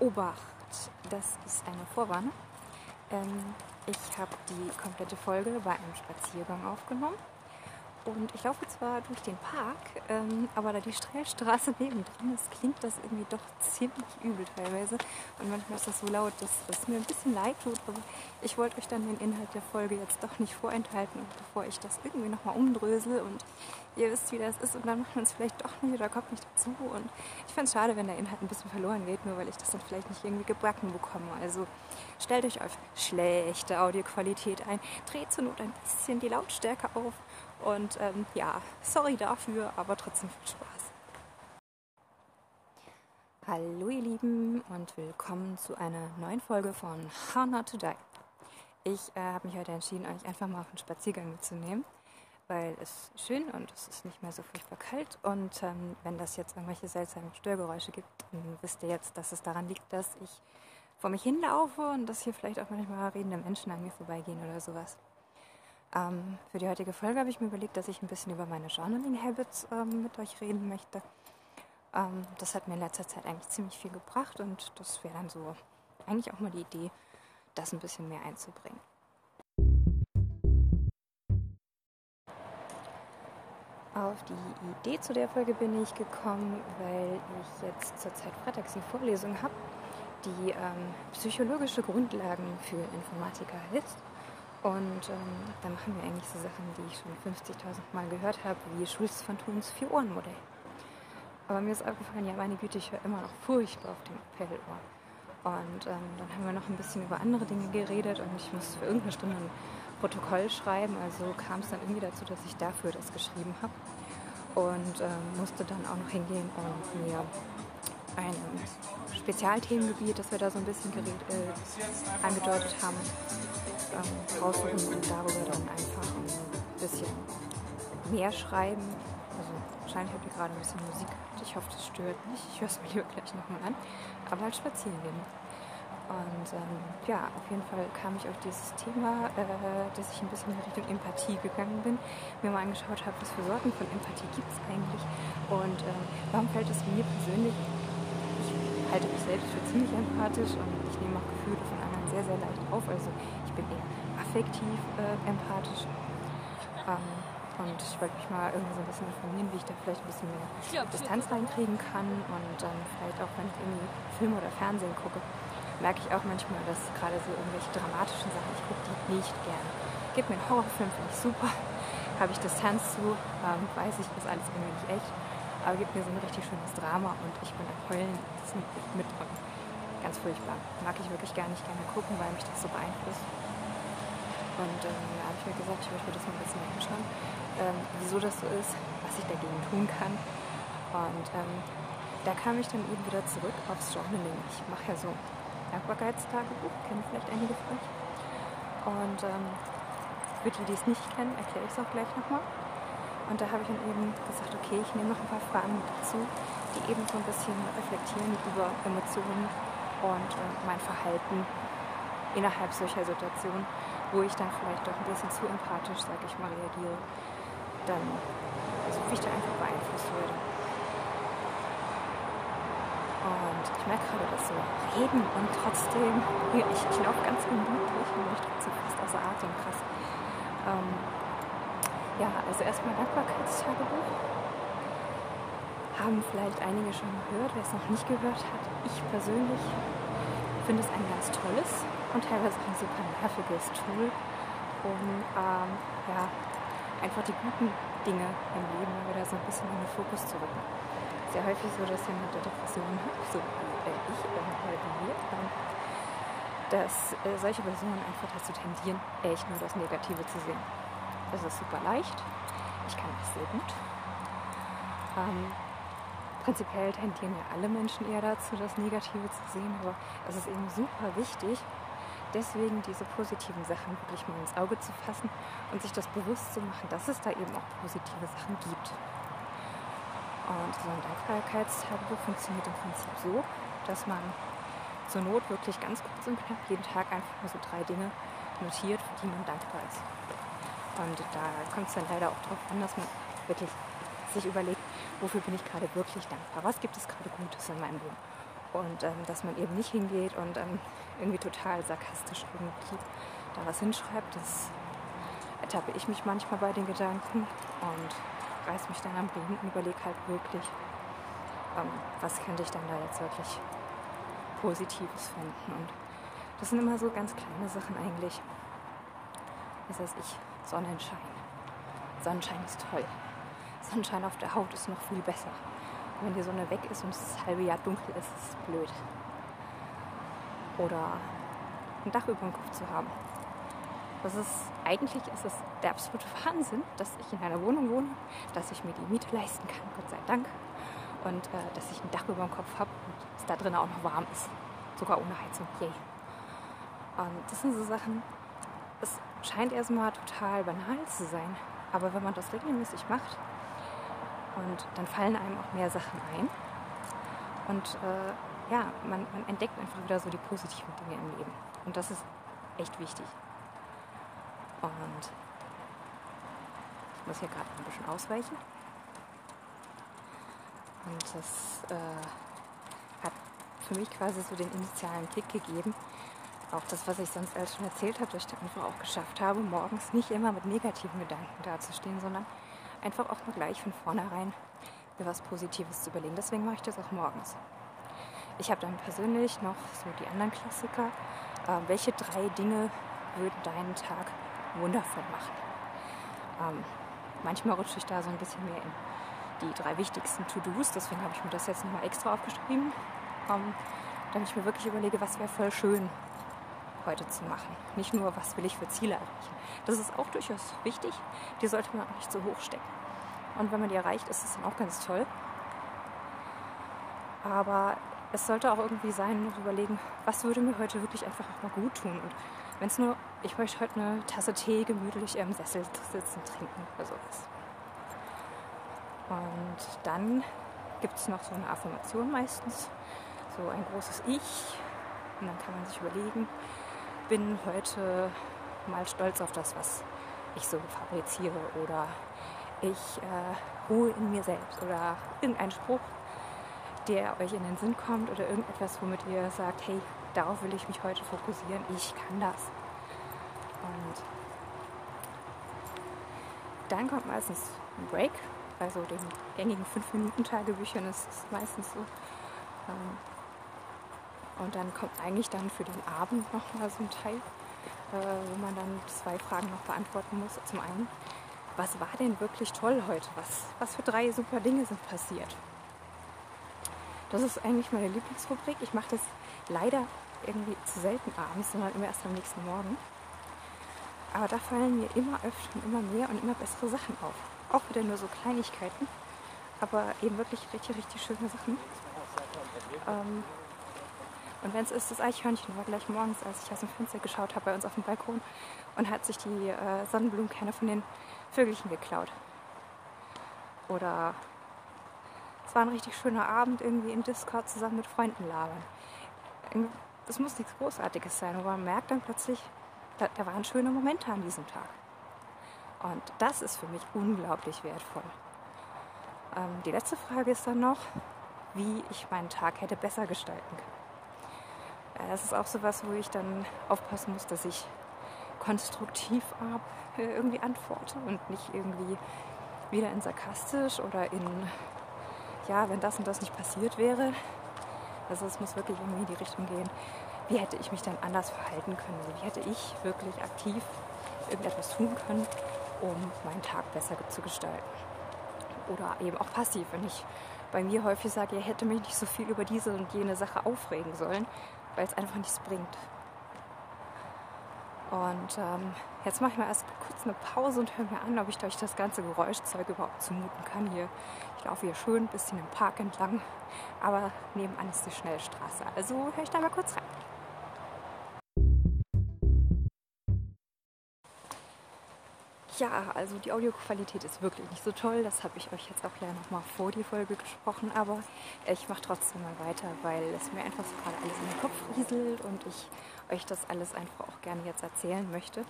Obacht, das ist eine Vorwarnung. Ähm, ich habe die komplette Folge bei einem Spaziergang aufgenommen. Und ich laufe zwar durch den Park, ähm, aber da die Streilstraße nebendran ist, klingt das irgendwie doch ziemlich übel teilweise. Und manchmal ist das so laut, dass es mir ein bisschen leid tut. Aber ich wollte euch dann den Inhalt der Folge jetzt doch nicht vorenthalten, bevor ich das irgendwie nochmal umdrösel. Und ihr wisst, wie das ist. Und dann macht man es vielleicht doch nicht oder kommt nicht dazu. Und ich fände es schade, wenn der Inhalt ein bisschen verloren geht, nur weil ich das dann vielleicht nicht irgendwie gebacken bekomme. Also stellt euch auf schlechte Audioqualität ein. Dreht zur Not ein bisschen die Lautstärke auf und ähm, ja, sorry dafür, aber trotzdem viel Spaß. Hallo ihr Lieben und willkommen zu einer neuen Folge von How Not to Die. Ich äh, habe mich heute entschieden, euch einfach mal auf einen Spaziergang mitzunehmen, weil es schön und es ist nicht mehr so furchtbar kalt. Und ähm, wenn das jetzt irgendwelche seltsamen Störgeräusche gibt, dann wisst ihr jetzt, dass es daran liegt, dass ich vor mich hinlaufe und dass hier vielleicht auch manchmal redende Menschen an mir vorbeigehen oder sowas. Ähm, für die heutige Folge habe ich mir überlegt, dass ich ein bisschen über meine Journaling-Habits ähm, mit euch reden möchte. Ähm, das hat mir in letzter Zeit eigentlich ziemlich viel gebracht und das wäre dann so eigentlich auch mal die Idee, das ein bisschen mehr einzubringen. Auf die Idee zu der Folge bin ich gekommen, weil ich jetzt zurzeit freitags eine Vorlesung habe, die ähm, psychologische Grundlagen für Informatiker heißt. Und ähm, da machen wir eigentlich so Sachen, die ich schon 50.000 Mal gehört habe, wie Schulz von Thuns Vier-Ohren-Modell. Aber mir ist aufgefallen, ja, meine Güte, ich höre immer noch furchtbar auf dem Appellohr. Und ähm, dann haben wir noch ein bisschen über andere Dinge geredet und ich musste für irgendeine Stunde ein Protokoll schreiben. Also kam es dann irgendwie dazu, dass ich dafür das geschrieben habe. Und ähm, musste dann auch noch hingehen und mir ein Spezialthemengebiet, das wir da so ein bisschen äh, angedeutet haben, ähm, raussuchen und darüber dann einfach ein bisschen mehr schreiben. Also wahrscheinlich habt ihr gerade ein bisschen Musik gehört. Ich hoffe, das stört nicht. Ich höre es mir lieber gleich nochmal an. Aber halt spazieren gehen. Und ähm, ja, auf jeden Fall kam ich auf dieses Thema, äh, dass ich ein bisschen in Richtung Empathie gegangen bin, mir mal angeschaut habe, was für Sorten von Empathie gibt es eigentlich und ähm, warum fällt es mir persönlich, ich halte mich selbst für ziemlich empathisch und ich nehme auch Gefühle von anderen sehr, sehr leicht auf. Also ich bin eher affektiv äh, empathisch. Ähm, und ich wollte mich mal irgendwie so ein bisschen informieren, wie ich da vielleicht ein bisschen mehr Distanz reinkriegen kann. Und dann vielleicht auch, wenn ich irgendwie Film oder Fernsehen gucke, merke ich auch manchmal, dass gerade so irgendwelche dramatischen Sachen, ich gucke die nicht gerne. Gib mir einen Horrorfilm, finde ich super. Habe ich Distanz zu, ähm, weiß ich, ist alles irgendwie nicht echt. Aber gib mir so ein richtig schönes Drama und ich bin am Heulen das mit, mit Ganz furchtbar. Mag ich wirklich gar nicht gerne gucken, weil mich das so beeinflusst. Und ähm, da habe ich mir gesagt, ich möchte das mal ein bisschen anschauen, ähm, wieso das so ist, was ich dagegen tun kann. Und ähm, da kam ich dann eben wieder zurück aufs Journaling. Ich mache ja so Dankbarkeitstagebuch, kennen vielleicht einige von euch. Und ähm, für die, die es nicht kennen, erkläre ich es auch gleich nochmal. Und da habe ich dann eben gesagt, okay, ich nehme noch ein paar Fragen dazu, die eben so ein bisschen reflektieren über Emotionen und mein Verhalten innerhalb solcher Situationen, wo ich dann vielleicht doch ein bisschen zu empathisch, sage ich mal, reagiere, dann also wie ich da einfach beeinflusst würde. Und ich merke gerade, dass so reden und trotzdem, ich, ich laufe ganz gemütlich und mich trotzdem fast außer Atem, krass. Ähm, ja, also erstmal Dankbarkeitstagebuch. Haben vielleicht einige schon gehört, wer es noch nicht gehört hat. Ich persönlich finde es ein ganz tolles und teilweise auch ein super nerviges Tool, um ähm, ja, einfach die guten Dinge im Leben wieder so ein bisschen in den Fokus zu rücken. Sehr häufig so, dass jemand der Depression hat, so wie ich, äh, wie wir, äh, dass äh, solche Personen einfach dazu tendieren, echt nur das Negative zu sehen. Das ist super leicht. Ich kann das sehr gut. Ähm, prinzipiell tendieren ja alle Menschen eher dazu, das Negative zu sehen, aber es ist eben super wichtig, deswegen diese positiven Sachen wirklich mal ins Auge zu fassen und sich das bewusst zu machen, dass es da eben auch positive Sachen gibt. Und so ein Dankbarkeitstagebuch funktioniert im Prinzip so, dass man zur Not wirklich ganz kurz und knapp jeden Tag einfach mal so drei Dinge notiert, für die man dankbar ist. Und da kommt es dann leider auch darauf an, dass man wirklich sich überlegt, wofür bin ich gerade wirklich dankbar? Was gibt es gerade Gutes in meinem Leben? Und ähm, dass man eben nicht hingeht und ähm, irgendwie total sarkastisch irgendwie da was hinschreibt, das ertappe ich mich manchmal bei den Gedanken und reiß mich dann am Riemen und überlege halt wirklich, ähm, was könnte ich dann da jetzt wirklich Positives finden. Und das sind immer so ganz kleine Sachen eigentlich. Was weiß ich, Sonnenschein. Sonnenschein ist toll. Sonnenschein auf der Haut ist noch viel besser. wenn die Sonne weg ist und es das halbe Jahr dunkel ist, ist es blöd. Oder ein Dach über dem Kopf zu haben. Das ist, eigentlich ist es der absolute Wahnsinn, dass ich in einer Wohnung wohne, dass ich mir die Miete leisten kann, Gott sei Dank. Und äh, dass ich ein Dach über dem Kopf habe und es da drin auch noch warm ist. Sogar ohne Heizung. Yay. Und das sind so Sachen, es scheint erstmal total banal zu sein. Aber wenn man das regelmäßig macht, und dann fallen einem auch mehr Sachen ein. Und äh, ja, man, man entdeckt einfach wieder so die positiven Dinge im Leben. Und das ist echt wichtig. Und ich muss hier gerade ein bisschen ausweichen. Und das äh, hat für mich quasi so den initialen Kick gegeben. Auch das, was ich sonst alles schon erzählt habe, dass ich einfach auch geschafft habe, morgens nicht immer mit negativen Gedanken dazustehen, sondern einfach auch mal gleich von vornherein mir was Positives zu überlegen. Deswegen mache ich das auch morgens. Ich habe dann persönlich noch so die anderen Klassiker. Äh, welche drei Dinge würden deinen Tag wundervoll machen? Ähm, manchmal rutsche ich da so ein bisschen mehr in die drei wichtigsten To-Dos. Deswegen habe ich mir das jetzt nochmal extra aufgeschrieben, ähm, damit ich mir wirklich überlege, was wäre voll schön heute zu machen. Nicht nur, was will ich für Ziele erreichen. Das ist auch durchaus wichtig. Die sollte man auch nicht so hoch stecken. Und wenn man die erreicht, ist es dann auch ganz toll. Aber es sollte auch irgendwie sein, noch überlegen, was würde mir heute wirklich einfach auch mal gut tun. Und wenn es nur, ich möchte heute eine Tasse Tee gemütlich im Sessel sitzen, trinken oder sowas. Und dann gibt es noch so eine Affirmation meistens, so ein großes Ich. Und dann kann man sich überlegen, bin heute mal stolz auf das, was ich so fabriziere oder ich äh, ruhe in mir selbst oder irgendein Spruch, der euch in den Sinn kommt oder irgendetwas, womit ihr sagt, hey, darauf will ich mich heute fokussieren, ich kann das. Und dann kommt meistens ein Break, bei so den gängigen 5-Minuten-Tagebüchern ist es meistens so. Ähm, und dann kommt eigentlich dann für den Abend noch mal so ein Teil, äh, wo man dann zwei Fragen noch beantworten muss. Zum einen, was war denn wirklich toll heute? Was, was für drei super Dinge sind passiert? Das ist eigentlich meine Lieblingsrubrik. Ich mache das leider irgendwie zu selten abends, sondern immer erst am nächsten Morgen. Aber da fallen mir immer öfter und immer mehr und immer bessere Sachen auf. Auch wieder nur so Kleinigkeiten, aber eben wirklich richtig, richtig schöne Sachen. Ähm, und wenn es ist, das Eichhörnchen war gleich morgens, als ich aus dem Fenster geschaut habe bei uns auf dem Balkon und hat sich die äh, Sonnenblumenkerne von den Vögelchen geklaut. Oder es war ein richtig schöner Abend irgendwie im Discord zusammen mit Freunden labern. Es muss nichts Großartiges sein, aber man merkt dann plötzlich, da, da waren schöne Momente an diesem Tag. Und das ist für mich unglaublich wertvoll. Ähm, die letzte Frage ist dann noch, wie ich meinen Tag hätte besser gestalten können. Das ist auch so was, wo ich dann aufpassen muss, dass ich konstruktiv äh, irgendwie antworte und nicht irgendwie wieder in sarkastisch oder in, ja, wenn das und das nicht passiert wäre. Also es muss wirklich irgendwie in die Richtung gehen, wie hätte ich mich dann anders verhalten können? Also wie hätte ich wirklich aktiv irgendetwas tun können, um meinen Tag besser zu gestalten? Oder eben auch passiv, wenn ich bei mir häufig sage, ihr hätte mich nicht so viel über diese und jene Sache aufregen sollen, weil es einfach nichts bringt. Und ähm, jetzt mache ich mal erst kurz eine Pause und höre mir an, ob ich euch das ganze Geräuschzeug überhaupt zumuten kann hier. Ich laufe hier schön ein bisschen im Park entlang, aber nebenan ist die Schnellstraße. Also höre ich da mal kurz rein. Ja, also die Audioqualität ist wirklich nicht so toll. Das habe ich euch jetzt auch ja nochmal vor die Folge gesprochen. Aber ich mache trotzdem mal weiter, weil es mir einfach so gerade alles in den Kopf rieselt und ich euch das alles einfach auch gerne jetzt erzählen möchte.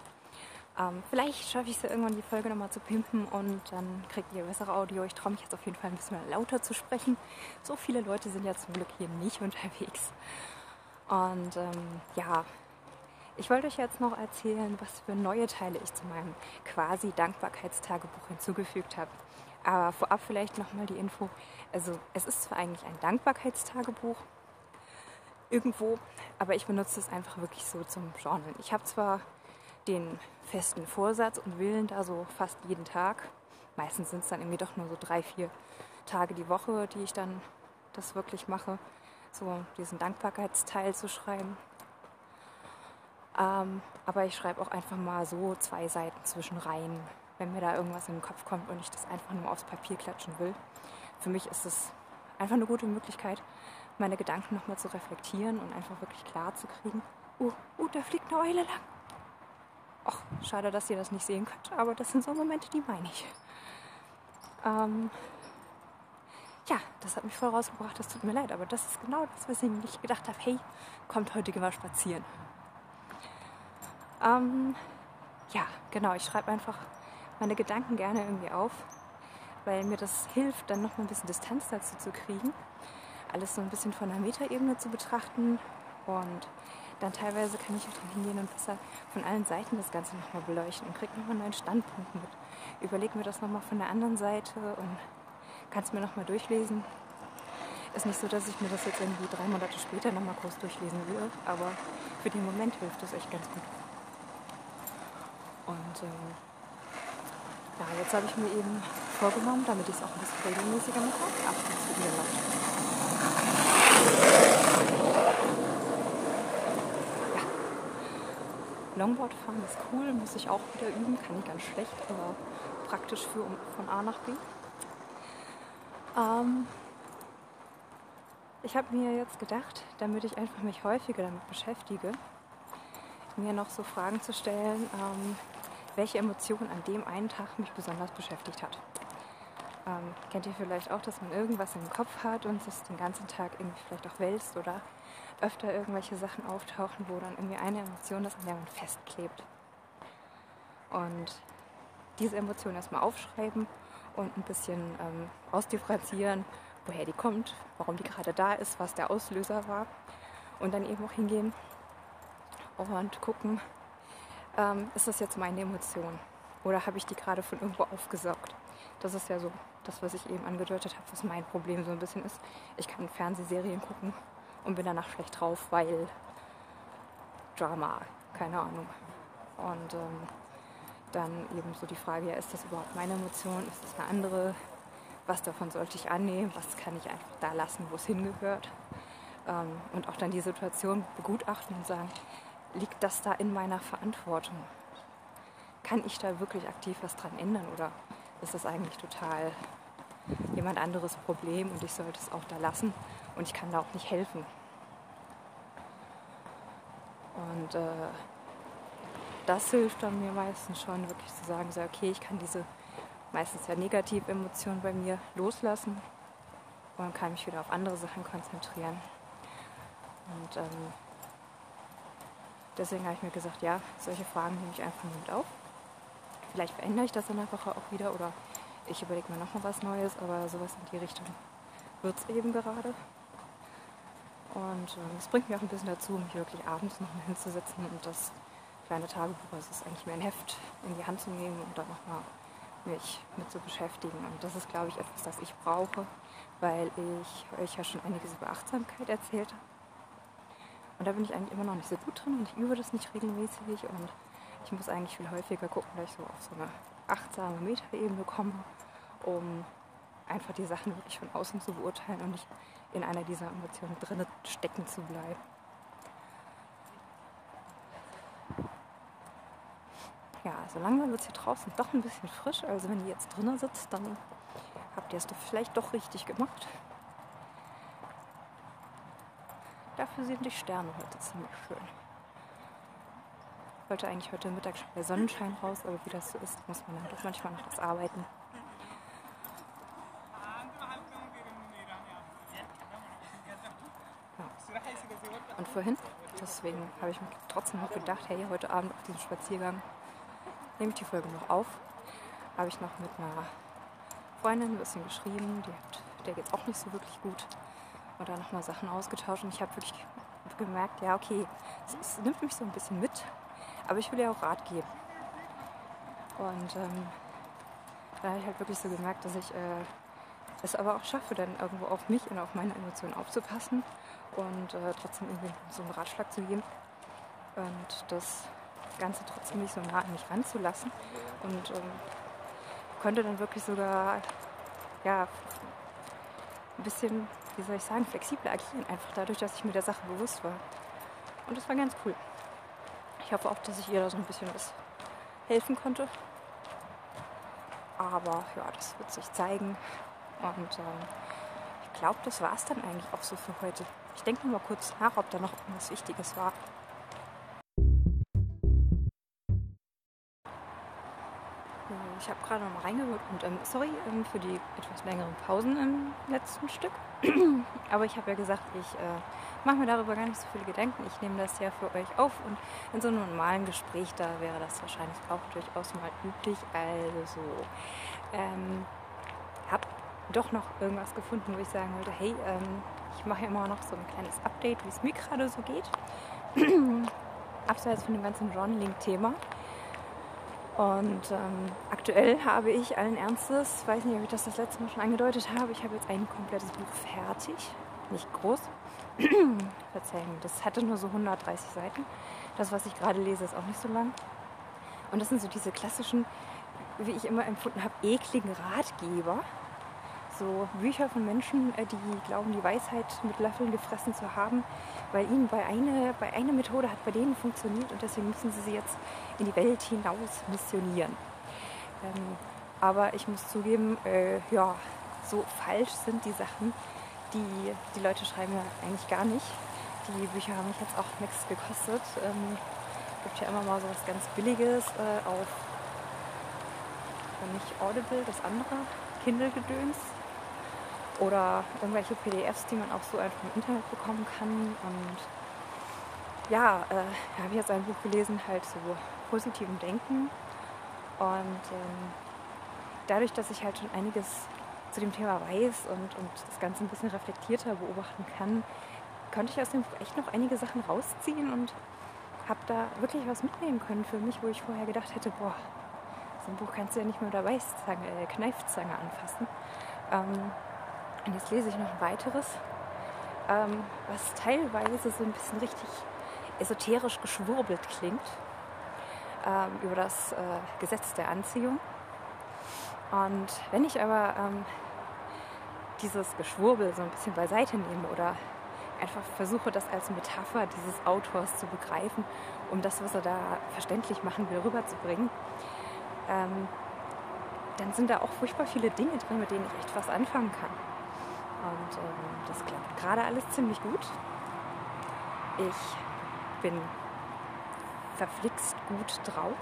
Ähm, vielleicht schaffe ich es ja irgendwann, die Folge nochmal zu pimpen und dann kriegt ihr bessere Audio. Ich traue mich jetzt auf jeden Fall ein bisschen lauter zu sprechen. So viele Leute sind ja zum Glück hier nicht unterwegs. Und ähm, ja, ich wollte euch jetzt noch erzählen, was für neue Teile ich zu meinem quasi Dankbarkeitstagebuch hinzugefügt habe. Aber vorab vielleicht nochmal die Info. Also es ist zwar eigentlich ein Dankbarkeitstagebuch irgendwo, aber ich benutze es einfach wirklich so zum Journal. Ich habe zwar den festen Vorsatz und Willen da so fast jeden Tag. Meistens sind es dann irgendwie doch nur so drei, vier Tage die Woche, die ich dann das wirklich mache, so diesen Dankbarkeitsteil zu schreiben. Ähm, aber ich schreibe auch einfach mal so zwei Seiten zwischen rein, wenn mir da irgendwas in den Kopf kommt und ich das einfach nur aufs Papier klatschen will. Für mich ist es einfach eine gute Möglichkeit, meine Gedanken nochmal zu reflektieren und einfach wirklich klar zu kriegen. Uh, uh, da fliegt eine Eule lang. Ach, schade, dass ihr das nicht sehen könnt, aber das sind so Momente, die meine ich. Ähm, ja, das hat mich voll rausgebracht, das tut mir leid, aber das ist genau das, was ich gedacht habe. Hey, kommt heute mal spazieren. Ähm, ja, genau, ich schreibe einfach meine Gedanken gerne irgendwie auf, weil mir das hilft, dann noch mal ein bisschen Distanz dazu zu kriegen, alles so ein bisschen von der Metaebene zu betrachten und dann teilweise kann ich auch dann hingehen und besser von allen Seiten das Ganze nochmal beleuchten und kriege nochmal einen neuen Standpunkt mit. Überlege mir das nochmal von der anderen Seite und kann es mir nochmal durchlesen. Ist nicht so, dass ich mir das jetzt irgendwie drei Monate später nochmal groß durchlesen will, aber für den Moment hilft das echt ganz gut. Und ähm, ja, jetzt habe ich mir eben vorgenommen, damit ich es auch ein bisschen regelmäßiger mache, ab zu wieder Longboard fahren ist cool, muss ich auch wieder üben, kann ich ganz schlecht, aber praktisch für von A nach B. Ähm, ich habe mir jetzt gedacht, damit ich einfach mich häufiger damit beschäftige, mir noch so Fragen zu stellen, ähm, welche Emotion an dem einen Tag mich besonders beschäftigt hat. Ähm, kennt ihr vielleicht auch, dass man irgendwas im Kopf hat und es den ganzen Tag irgendwie vielleicht auch wälzt oder öfter irgendwelche Sachen auftauchen, wo dann irgendwie eine Emotion ist, an der man festklebt. Und diese Emotion erstmal aufschreiben und ein bisschen ähm, ausdifferenzieren, woher die kommt, warum die gerade da ist, was der Auslöser war. Und dann eben auch hingehen und gucken, ähm, ist das jetzt meine Emotion oder habe ich die gerade von irgendwo aufgesaugt. Das ist ja so das, was ich eben angedeutet habe, was mein Problem so ein bisschen ist. Ich kann Fernsehserien gucken und bin danach schlecht drauf, weil Drama, keine Ahnung. Und ähm, dann eben so die Frage, ja, ist das überhaupt meine Emotion? Ist das eine andere? Was davon sollte ich annehmen? Was kann ich einfach da lassen, wo es hingehört? Ähm, und auch dann die Situation begutachten und sagen, liegt das da in meiner Verantwortung? Kann ich da wirklich aktiv was dran ändern oder ist das eigentlich total jemand anderes Problem und ich sollte es auch da lassen und ich kann da auch nicht helfen. Und äh, das hilft dann mir meistens schon wirklich zu sagen, so, okay, ich kann diese meistens ja negative Emotionen bei mir loslassen und kann mich wieder auf andere Sachen konzentrieren. Und ähm, deswegen habe ich mir gesagt, ja, solche Fragen nehme ich einfach mit auf. Vielleicht verändere ich das in der Woche auch wieder oder ich überlege mir nochmal was Neues, aber sowas in die Richtung wird es eben gerade. Und äh, es bringt mir auch ein bisschen dazu, mich wirklich abends nochmal hinzusetzen und das kleine Tagebuch, also es ist eigentlich mehr ein Heft, in die Hand zu nehmen und dann nochmal mich mit zu beschäftigen. Und das ist, glaube ich, etwas, das ich brauche, weil ich euch ja schon einiges über Achtsamkeit erzählt habe. Und da bin ich eigentlich immer noch nicht so gut drin und ich übe das nicht regelmäßig und ich muss eigentlich viel häufiger gucken, dass ich so auf so eine achtsame Metaebene komme, um einfach die Sachen wirklich von außen zu beurteilen und nicht in einer dieser Emotionen drin stecken zu bleiben. Ja, so langsam wird es hier draußen doch ein bisschen frisch. Also wenn ihr jetzt drinnen sitzt, dann habt ihr es vielleicht doch richtig gemacht. Dafür sind die Sterne heute ziemlich schön. Ich wollte eigentlich heute Mittag schon bei Sonnenschein raus, aber wie das so ist, muss man dann doch manchmal noch das arbeiten. Und vorhin, deswegen habe ich mir trotzdem noch gedacht, hey, heute Abend auf diesem Spaziergang nehme ich die Folge noch auf. Habe ich noch mit einer Freundin ein bisschen geschrieben, die hat, der geht es auch nicht so wirklich gut. Und dann nochmal Sachen ausgetauscht und ich habe wirklich gemerkt, ja okay, es, es, nimmt mich so ein bisschen mit, aber ich will ja auch Rat geben. Und ähm, da habe ich halt wirklich so gemerkt, dass ich äh, es aber auch schaffe, dann irgendwo auf mich und auf meine Emotionen aufzupassen und äh, trotzdem irgendwie so einen Ratschlag zu geben und das Ganze trotzdem nicht so nah an mich ranzulassen und ähm, konnte dann wirklich sogar ja, ein bisschen, wie soll ich sagen, flexibler agieren, einfach dadurch, dass ich mir der Sache bewusst war. Und das war ganz cool. Ich hoffe auch, dass ich ihr da so ein bisschen was helfen konnte. Aber ja, das wird sich zeigen. Und ähm, ich glaube, das war es dann eigentlich auch so für heute. Ich denke mal kurz nach, ob da noch irgendwas Wichtiges war. Ich habe gerade noch mal reingehört und ähm, sorry ähm, für die etwas längeren Pausen im letzten Stück. Aber ich habe ja gesagt, ich äh, mache mir darüber gar nicht so viele Gedanken. Ich nehme das ja für euch auf und in so einem normalen Gespräch, da wäre das wahrscheinlich auch durchaus mal üblich. Also, ähm, habe doch noch irgendwas gefunden, wo ich sagen wollte, hey, ähm, ich mache ja immer noch so ein kleines Update, wie es mir gerade so geht. Abseits von dem ganzen Journaling-Thema. Und ähm, aktuell habe ich allen Ernstes, weiß nicht, ob ich das das letzte Mal schon angedeutet habe, ich habe jetzt ein komplettes Buch fertig. Nicht groß. Verzeihung, das hatte nur so 130 Seiten. Das, was ich gerade lese, ist auch nicht so lang. Und das sind so diese klassischen, wie ich immer empfunden habe, ekligen Ratgeber so Bücher von Menschen, äh, die glauben, die Weisheit mit Löffeln gefressen zu haben, weil ihnen bei einer, bei einer Methode hat bei denen funktioniert und deswegen müssen sie sie jetzt in die Welt hinaus missionieren. Ähm, aber ich muss zugeben, äh, ja, so falsch sind die Sachen, die die Leute schreiben ja eigentlich gar nicht. Die Bücher haben mich jetzt auch nichts gekostet. Ähm, gibt ja immer mal so was ganz Billiges äh, auf, nicht Audible, das andere, Kindle-Gedöns oder irgendwelche PDFs, die man auch so einfach im Internet bekommen kann. Und ja, äh, habe ich jetzt ein Buch gelesen, halt so positivem Denken. Und ähm, dadurch, dass ich halt schon einiges zu dem Thema weiß und, und das Ganze ein bisschen reflektierter beobachten kann, konnte ich aus dem Buch echt noch einige Sachen rausziehen und habe da wirklich was mitnehmen können für mich, wo ich vorher gedacht hätte, boah, so ein Buch kannst du ja nicht mehr mit der Weißzange, äh, Kneifzange anfassen. Ähm, und jetzt lese ich noch ein weiteres, ähm, was teilweise so ein bisschen richtig esoterisch geschwurbelt klingt, ähm, über das äh, Gesetz der Anziehung. Und wenn ich aber ähm, dieses Geschwurbel so ein bisschen beiseite nehme oder einfach versuche, das als Metapher dieses Autors zu begreifen, um das, was er da verständlich machen will, rüberzubringen, ähm, dann sind da auch furchtbar viele Dinge drin, mit denen ich echt was anfangen kann. Und ähm, das klappt gerade alles ziemlich gut. Ich bin verflixt gut drauf.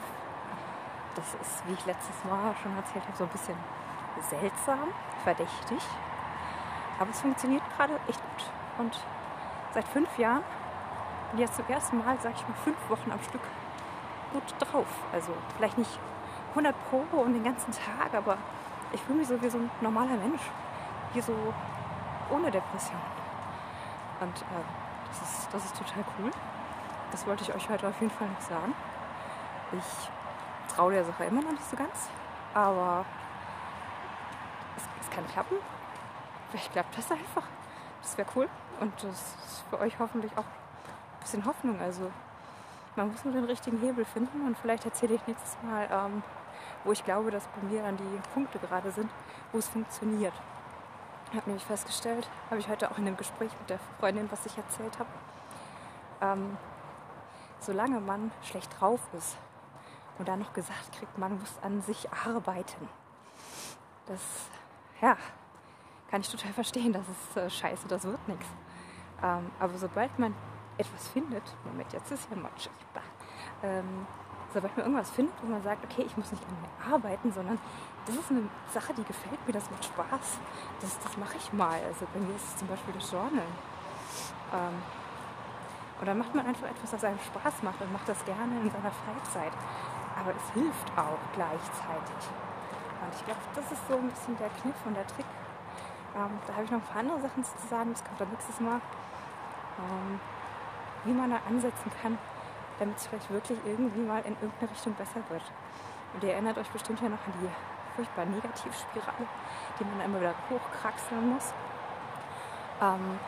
Das ist, wie ich letztes Mal schon erzählt habe, so ein bisschen seltsam, verdächtig. Aber es funktioniert gerade echt gut. Und seit fünf Jahren bin jetzt zum ersten Mal, sag ich mal, fünf Wochen am Stück gut drauf. Also vielleicht nicht 100 Pro und den ganzen Tag, aber ich fühle mich so wie so ein normaler Mensch. Wie so ohne Depression. Und äh, das, ist, das ist total cool. Das wollte ich euch heute auf jeden Fall noch sagen. Ich traue der Sache immer noch nicht so ganz, aber es, es kann klappen. Vielleicht klappt das einfach. Das wäre cool. Und das ist für euch hoffentlich auch ein bisschen Hoffnung. Also man muss nur den richtigen Hebel finden und vielleicht erzähle ich nächstes Mal, ähm, wo ich glaube, dass bei mir dann die Punkte gerade sind, wo es funktioniert. Ich habe nämlich festgestellt, habe ich heute auch in dem Gespräch mit der Freundin, was ich erzählt habe, ähm, solange man schlecht drauf ist und dann noch gesagt kriegt, man muss an sich arbeiten, das, ja, kann ich total verstehen, das ist äh, scheiße, das wird nichts. Ähm, aber sobald man etwas findet, Moment, jetzt ist ja matschig, ähm, sobald man irgendwas findet, wo man sagt, okay, ich muss nicht an mir arbeiten, sondern das ist eine Sache, die gefällt mir, das macht Spaß, das, das mache ich mal. Also bei mir ist es zum Beispiel das Journal. Ähm, und dann macht man einfach etwas, was einem Spaß macht und macht das gerne in seiner Freizeit. aber es hilft auch gleichzeitig. Und ich glaube, das ist so ein bisschen der Kniff und der Trick. Ähm, da habe ich noch ein paar andere Sachen zu sagen, das kommt dann nächstes Mal. Ähm, wie man da ansetzen kann, damit es vielleicht wirklich irgendwie mal in irgendeine Richtung besser wird. Und ihr erinnert euch bestimmt ja noch an die furchtbar Negativspirale, die man immer wieder hochkraxeln muss. Ähm,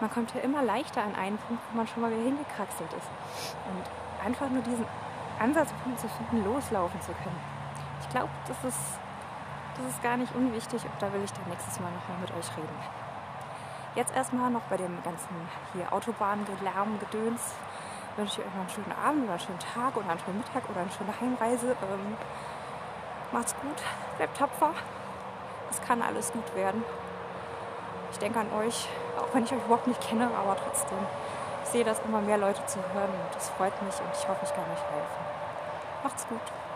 man kommt ja immer leichter an einen Punkt, wo man schon mal wieder hingekraxelt ist. Und einfach nur diesen Ansatzpunkt zu finden, loslaufen zu können. Ich glaube, das ist, das ist gar nicht unwichtig und da will ich dann nächstes Mal nochmal mit euch reden. Jetzt erstmal noch bei dem ganzen hier Autobahn-Lärm, Gedöns wünsche ich euch noch einen schönen Abend oder einen schönen Tag oder einen schönen Mittag oder eine schöne Heimreise. Ähm, macht's gut, bleibt tapfer. Es kann alles gut werden. Ich denke an euch, auch wenn ich euch überhaupt nicht kenne, aber trotzdem. Ich sehe, dass immer mehr Leute zuhören und das freut mich und ich hoffe, ich kann euch helfen. Macht's gut.